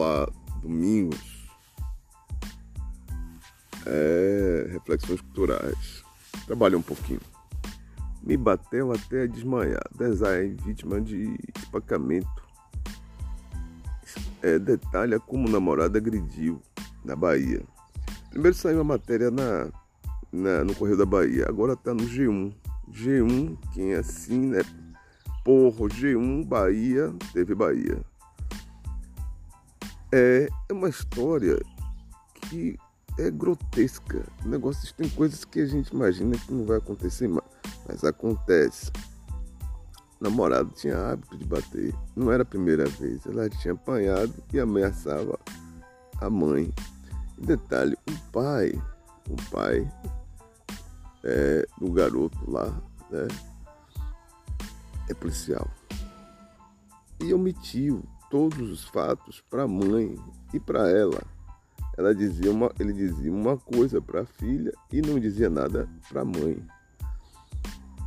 Olá, domingos. É, reflexões culturais. Trabalhei um pouquinho. Me bateu até desmaiar. Design vítima de espancamento. É, detalha como namorada agrediu na Bahia. Primeiro saiu a matéria na, na, no Correio da Bahia, agora tá no G1. G1, quem é assim, né? Porra, G1 Bahia, teve Bahia. É, é uma história que é grotesca. Negócios tem coisas que a gente imagina que não vai acontecer mais, mas acontece. O namorado tinha hábito de bater. Não era a primeira vez. Ela tinha apanhado e ameaçava a mãe. Detalhe, o pai, o pai é, do garoto lá, né, é policial. E omitiu todos os fatos para a mãe e para ela. Ela dizia uma, ele dizia uma coisa para a filha e não dizia nada para a mãe.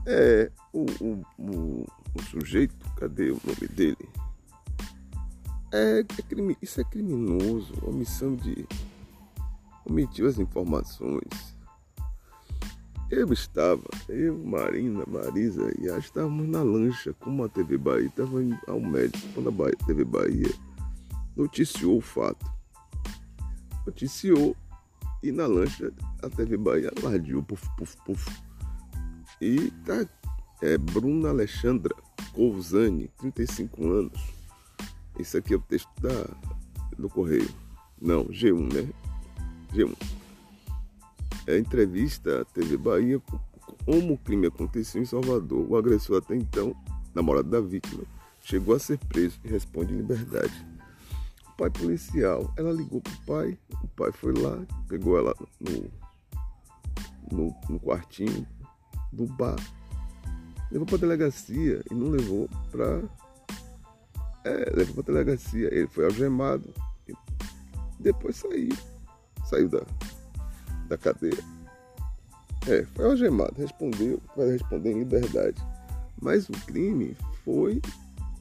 É, o, o, o, o, sujeito, cadê o nome dele? É, é crime, isso é criminoso, omissão de. omitiu as informações eu estava, eu, Marina, Marisa e a estávamos na lancha como a TV Bahia estava ao médico quando a Bahia, TV Bahia noticiou o fato. Noticiou e na lancha a TV Bahia alardeou, puf, puf, puf. E tá é, Bruna Alexandra Cousani, 35 anos. Esse aqui é o texto da, do Correio. Não, G1, né? G1 é, entrevista à TV Bahia como o crime aconteceu em Salvador. O agressor até então, namorado da vítima, chegou a ser preso e responde em liberdade. O pai policial, ela ligou pro pai, o pai foi lá, pegou ela no, no, no quartinho do bar, levou pra delegacia e não levou pra. É, levou pra delegacia. Ele foi algemado depois saiu. Saiu da, da cadeia. É, foi algemado, respondeu, vai responder em liberdade. Mas o crime foi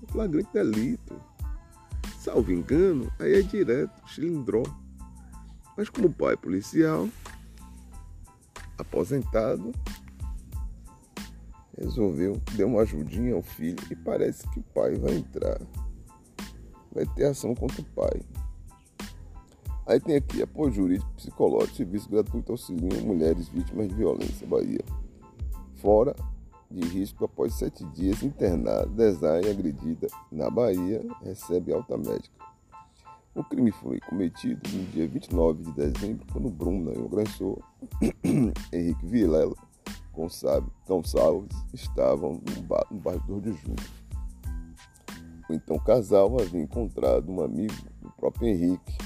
flagrante delito. Salvo engano, aí é direto, cilindró. Mas como pai policial, aposentado, resolveu dar uma ajudinha ao filho e parece que o pai vai entrar. Vai ter ação contra o pai. Aí tem aqui apoio jurídico, psicológico, serviço gratuito auxílio mulheres vítimas de violência, Bahia. Fora de risco após sete dias internada, design agredida na Bahia, recebe alta médica. O crime foi cometido no dia 29 de dezembro, quando Bruna e o agressor, Henrique Vilela Gonçalves, estavam no, bar, no bairro 2 de Julho. O então casal havia encontrado um amigo do próprio Henrique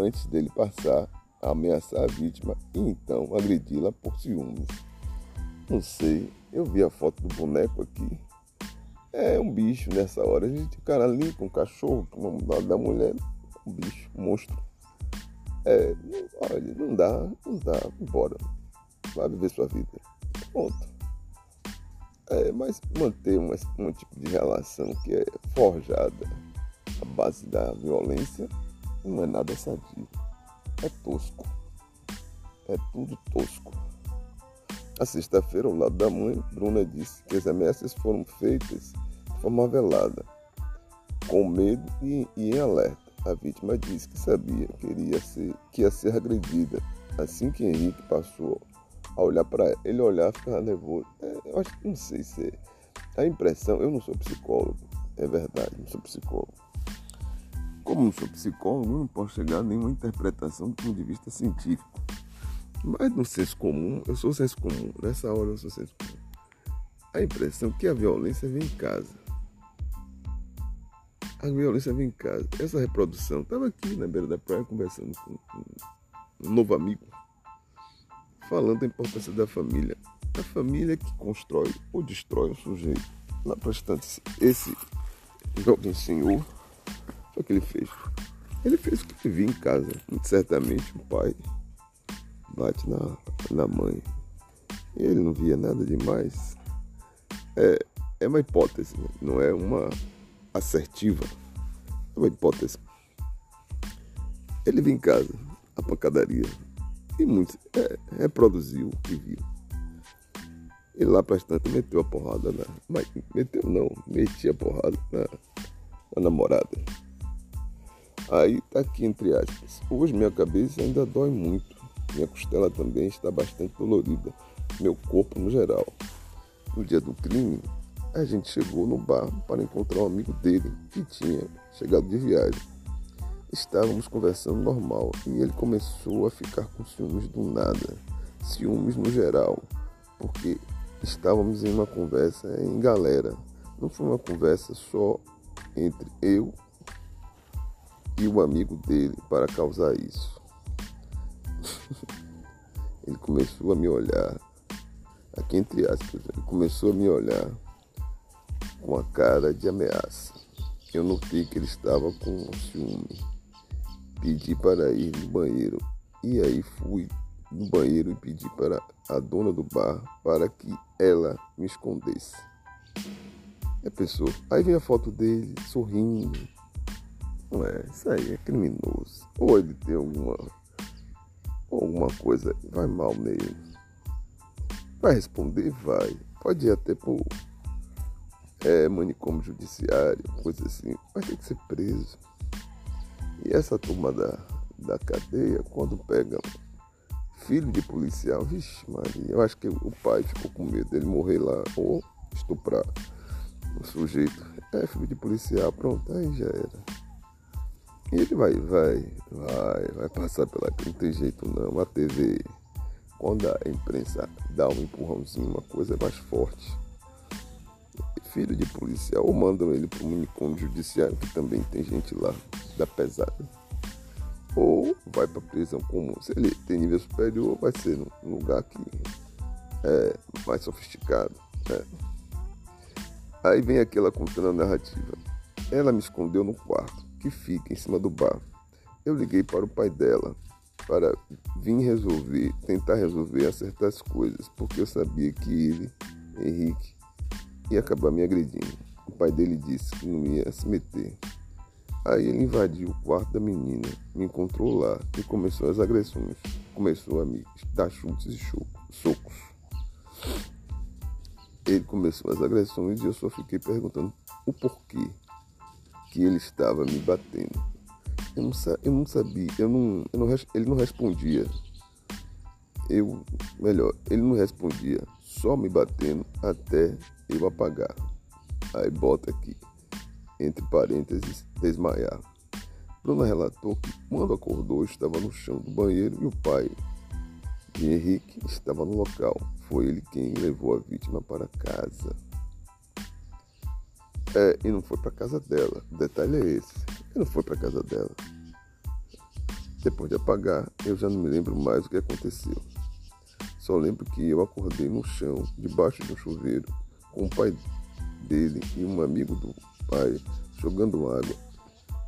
antes dele passar a ameaçar a vítima e então agredi-la por ciúmes. Não sei, eu vi a foto do boneco aqui. É um bicho nessa hora. A gente, o cara limpa um cachorro lado da mulher, um bicho, um monstro. É, olha, não dá, não dá, embora. Vai viver sua vida. Ponto. É, mas manter uma, um tipo de relação que é forjada à base da violência não é nada sadio. É tosco. É tudo tosco. A sexta-feira, ao lado da mãe, Bruna disse que as ameaças foram feitas de forma velada, com medo e, e em alerta. A vítima disse que sabia que, iria ser, que ia ser agredida. Assim que Henrique passou a olhar para ela, ele olhar ficava nervoso. É, eu acho que não sei se é. A impressão, eu não sou psicólogo, é verdade, não sou psicólogo. Como não sou psicólogo, não posso chegar a nenhuma interpretação do ponto de vista científico. Mas no senso comum, eu sou senso comum. Nessa hora eu sou senso comum. A impressão que a violência vem em casa. A violência vem em casa. Essa reprodução. Estava aqui na beira da praia conversando com um novo amigo, falando da importância da família. A família que constrói ou destrói o sujeito. Lá para esse jovem senhor foi que ele fez? Ele fez o que ele viu em casa. Certamente o pai bate na, na mãe. E ele não via nada demais. É, é uma hipótese, né? não é uma assertiva. É uma hipótese. Ele veio em casa, a pancadaria, e muito é, reproduziu o que viu. E lá para tanto meteu a porrada na. Mas meteu não, metia a porrada na, na namorada. Aí tá aqui entre aspas. Hoje minha cabeça ainda dói muito. Minha costela também está bastante dolorida. Meu corpo no geral. No dia do crime, a gente chegou no bar para encontrar um amigo dele que tinha chegado de viagem. Estávamos conversando normal e ele começou a ficar com ciúmes do nada. Ciúmes no geral, porque estávamos em uma conversa em galera. Não foi uma conversa só entre eu e o amigo dele para causar isso. ele começou a me olhar, aqui entre aspas, ele começou a me olhar com a cara de ameaça. Eu notei que ele estava com ciúme. Pedi para ir no banheiro e aí fui no banheiro e pedi para a dona do bar para que ela me escondesse. É pessoa. Aí vem a foto dele sorrindo. É, isso aí é criminoso. Ou ele tem alguma alguma coisa vai mal nele. Vai responder? Vai. Pode ir até por é, manicômio judiciário, coisa assim, mas tem que ser preso. E essa turma da, da cadeia, quando pega filho de policial, vixe Maria, eu acho que o pai ficou com medo dele morrer lá ou estuprar o sujeito. É filho de policial, pronto, aí já era. E ele vai, vai, vai, vai passar pela. Não tem jeito não. A TV, quando a imprensa dá um empurrãozinho, uma coisa mais forte filho de policial, ou mandam ele para o manicômio judiciário, que também tem gente lá da pesada, ou vai para prisão comum. Se ele tem nível superior, vai ser num lugar que é mais sofisticado. Né? Aí vem aquela contando a narrativa. Ela me escondeu no quarto, que fica em cima do bar. Eu liguei para o pai dela para vir resolver, tentar resolver, acertar as coisas, porque eu sabia que ele, Henrique, ia acabar me agredindo. O pai dele disse que não ia se meter. Aí ele invadiu o quarto da menina, me encontrou lá e começou as agressões. Começou a me dar chutes e socos. Ele começou as agressões e eu só fiquei perguntando o porquê que ele estava me batendo. Eu não, eu não sabia, eu não, eu não, ele não respondia. Eu, melhor, ele não respondia, só me batendo até eu apagar. Aí bota aqui, entre parênteses, desmaiar. Bruna relatou que quando acordou estava no chão do banheiro e o pai de Henrique estava no local. Foi ele quem levou a vítima para casa. É, e não foi para casa dela. O detalhe é esse. Ele não foi para casa dela. Depois de apagar, eu já não me lembro mais o que aconteceu. Só lembro que eu acordei no chão, debaixo de um chuveiro, com o pai dele e um amigo do pai jogando água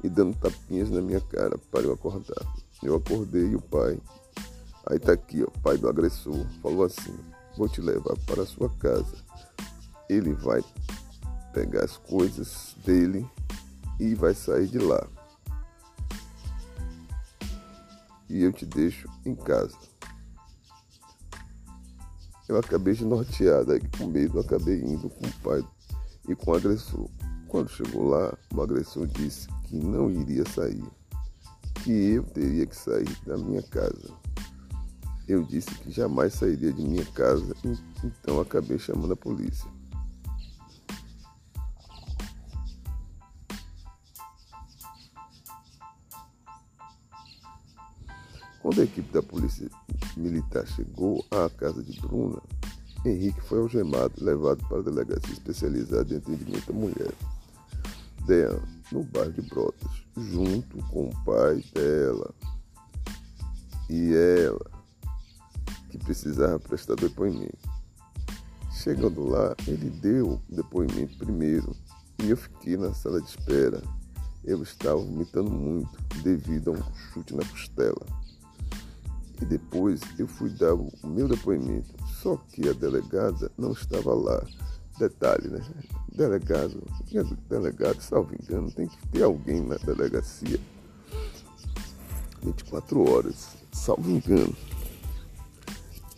e dando tapinhas na minha cara para eu acordar. Eu acordei e o pai, aí tá aqui, o pai do agressor, falou assim: Vou te levar para a sua casa. Ele vai pegar as coisas dele e vai sair de lá. E eu te deixo em casa. Eu acabei de norteada, com medo, acabei indo com o pai e com o agressor. Quando chegou lá, o agressor disse que não iria sair, que eu teria que sair da minha casa. Eu disse que jamais sairia de minha casa, então acabei chamando a polícia. Quando a equipe da polícia militar chegou à casa de Bruna, Henrique foi algemado e levado para a delegacia especializada em atendimento à mulher. Dean, no bairro de Brotas, junto com o pai dela e ela, que precisava prestar depoimento. Chegando lá, ele deu o depoimento primeiro e eu fiquei na sala de espera. Eu estava vomitando muito devido a um chute na costela. E depois eu fui dar o meu depoimento. Só que a delegada não estava lá. Detalhe, né? Delegado, delegado, salvo engano, tem que ter alguém na delegacia 24 horas, salvo engano.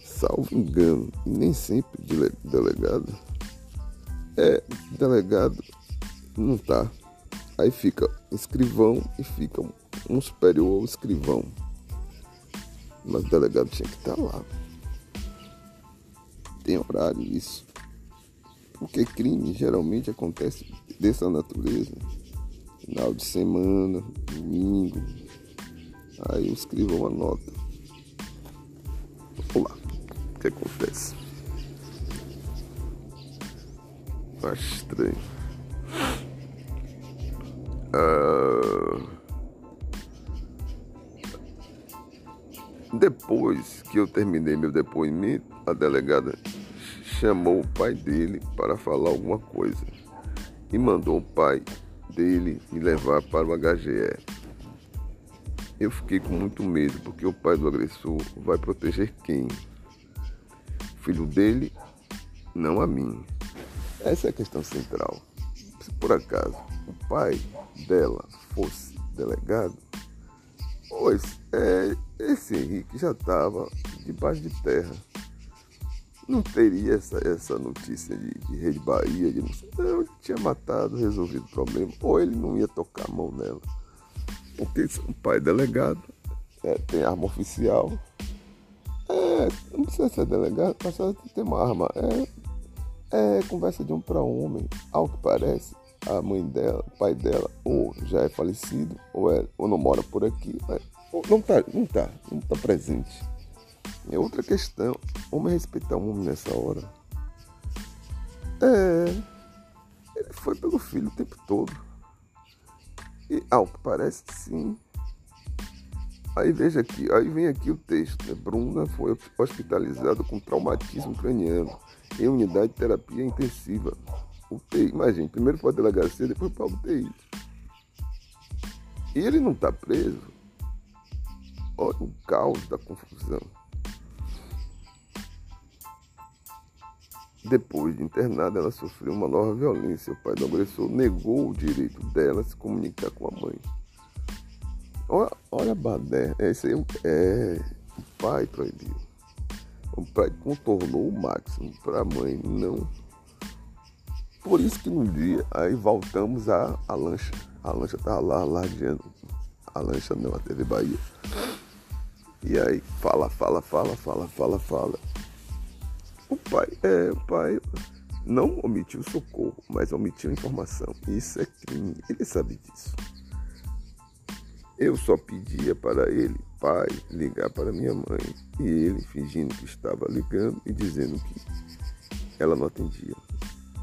Salvo engano, e nem sempre delegado. É, delegado não tá. Aí fica escrivão e fica um superior ao escrivão. Mas o delegado tinha que estar tá lá. Tem horário isso. Porque crime geralmente acontece dessa natureza. Final de semana, domingo. Aí escrevo uma nota. Vamos lá. O que acontece? Acho estranho. Ah, depois que eu terminei meu depoimento, a delegada chamou o pai dele para falar alguma coisa e mandou o pai dele me levar para o HGE. Eu fiquei com muito medo porque o pai do agressor vai proteger quem? Filho dele, não a mim. Essa é a questão central. Se por acaso o pai dela fosse delegado, pois é, esse Henrique já estava debaixo de terra não teria essa, essa notícia de, de Rei de Bahia, de não, ele tinha matado, resolvido o problema, ou ele não ia tocar a mão nela. Porque o pai é delegado, é, tem arma oficial. É, não precisa ser delegado, mas só ter uma arma. É, é conversa de um para homem, ao que parece. A mãe dela, o pai dela, ou já é falecido, ou, é, ou não mora por aqui, ou não tá, não tá, não tá presente. É outra questão. Homem respeitar o homem nessa hora. É. Ele foi pelo filho o tempo todo. E ao que parece sim. Aí veja aqui, aí vem aqui o texto. Né? Bruna foi hospitalizada com traumatismo craniano em unidade de terapia intensiva. UTI, imagine, primeiro foi a delegacia, depois para a UTI. E ele não está preso. Olha o caos da confusão. Depois de internada, ela sofreu uma nova violência. O pai do agressor negou o direito dela a se comunicar com a mãe. Olha, olha a badé. Esse aí é, o pai proibiu. O pai contornou o máximo para a mãe não. Por isso que no dia, aí voltamos à, à lancha. A lancha estava lá, lardeando. A lancha não, a TV Bahia. E aí, fala, fala, fala, fala, fala, fala. O pai, é, o pai não omitiu socorro, mas omitiu informação. Isso é crime. Ele sabe disso. Eu só pedia para ele, pai, ligar para minha mãe. E ele, fingindo que estava ligando e dizendo que ela não atendia.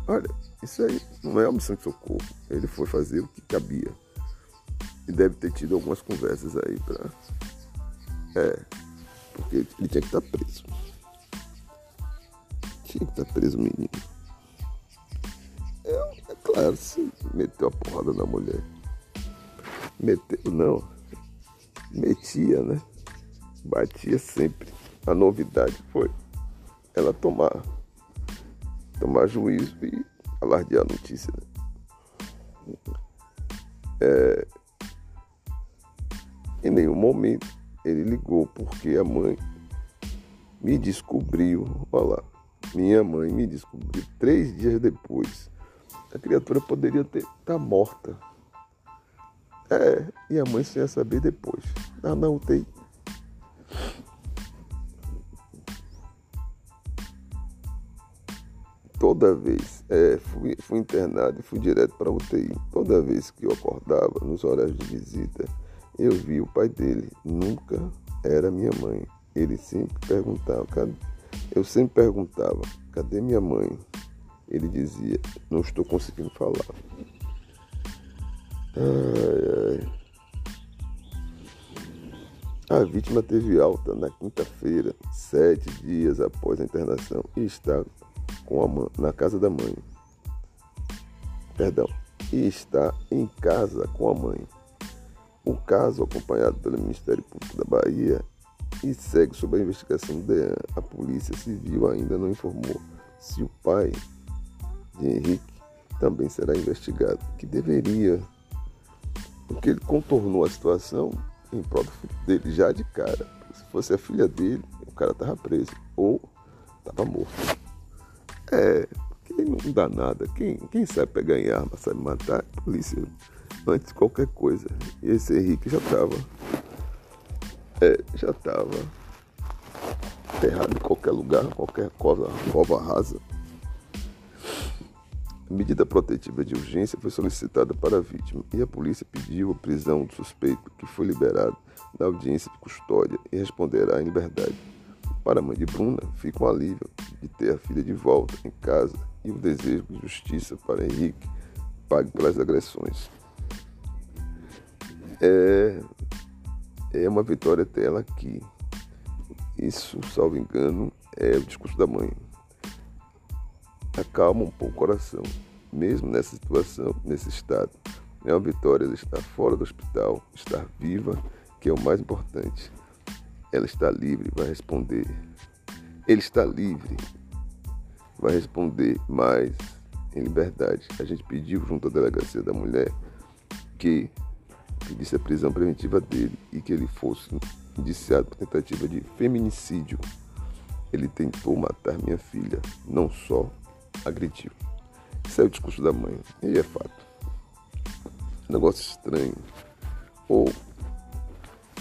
Olha, isso aí não é omissão de socorro. Ele foi fazer o que cabia. E deve ter tido algumas conversas aí para. É, porque ele tinha que estar preso. Tinha que estar tá preso menino. Eu, é claro, se meteu a porrada na mulher. Meteu não. Metia, né? Batia sempre. A novidade foi ela tomar, tomar juízo e alardear a notícia. Né? É, em nenhum momento ele ligou porque a mãe me descobriu, olha lá, minha mãe me descobriu três dias depois. A criatura poderia estar tá morta. É, e a mãe só ia saber depois. Ah, não, tem. Toda vez, é, fui, fui internado e fui direto para UTI. Toda vez que eu acordava, nos horários de visita, eu vi o pai dele. Nunca era minha mãe. Ele sempre perguntava, cadê? Eu sempre perguntava, cadê minha mãe? Ele dizia, não estou conseguindo falar. Ai, ai. A vítima teve alta na quinta-feira, sete dias após a internação, e está com a na casa da mãe. Perdão, e está em casa com a mãe. O caso, acompanhado pelo Ministério Público da Bahia, e segue sob a investigação DEAN. A Polícia Civil ainda não informou se o pai de Henrique também será investigado, que deveria, porque ele contornou a situação, em prol dele já de cara. Se fosse a filha dele, o cara tava preso ou tava morto. É, quem não dá nada, quem, quem sabe pegar em arma, sabe matar, polícia antes de qualquer coisa. E esse Henrique já tava. É, já tava enterrado em qualquer lugar, qualquer coisa, cova rasa. A medida protetiva de urgência foi solicitada para a vítima e a polícia pediu a prisão do suspeito, que foi liberado da audiência de custódia e responderá em liberdade. Para a mãe de Bruna, fica um alívio de ter a filha de volta em casa e o desejo de justiça para Henrique pague pelas agressões. É, é uma vitória dela aqui. Isso, salvo engano, é o discurso da mãe acalma um pouco o coração. Mesmo nessa situação, nesse estado, é uma vitória ela estar fora do hospital, estar viva, que é o mais importante. Ela está livre, vai responder. Ele está livre, vai responder mais em liberdade. A gente pediu junto à delegacia da mulher que pedisse a prisão preventiva dele e que ele fosse indiciado por tentativa de feminicídio. Ele tentou matar minha filha, não só agrediu. Isso é o discurso da mãe. E é fato. Negócio estranho. Ou.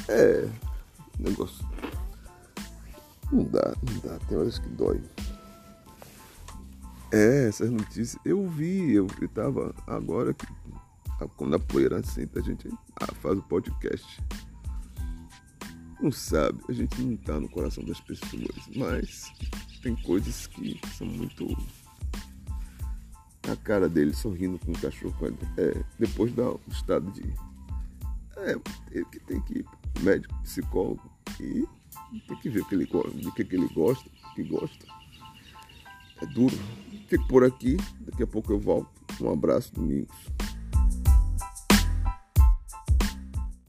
É. Negócio. Não dá, não dá. Tem horas que dói. É, essas notícias. Eu vi, eu, eu tava. Agora que. Quando a poeira senta, a gente ah, faz o podcast. Não sabe, a gente não tá no coração das pessoas, mas tem coisas que são muito a cara dele sorrindo com o cachorro é, depois do estado de. É, ele que tem que ir médico, psicólogo e tem que ver o que ele, do que, que ele gosta, que gosta. É duro. Fico por aqui, daqui a pouco eu volto. Um abraço, Domingos.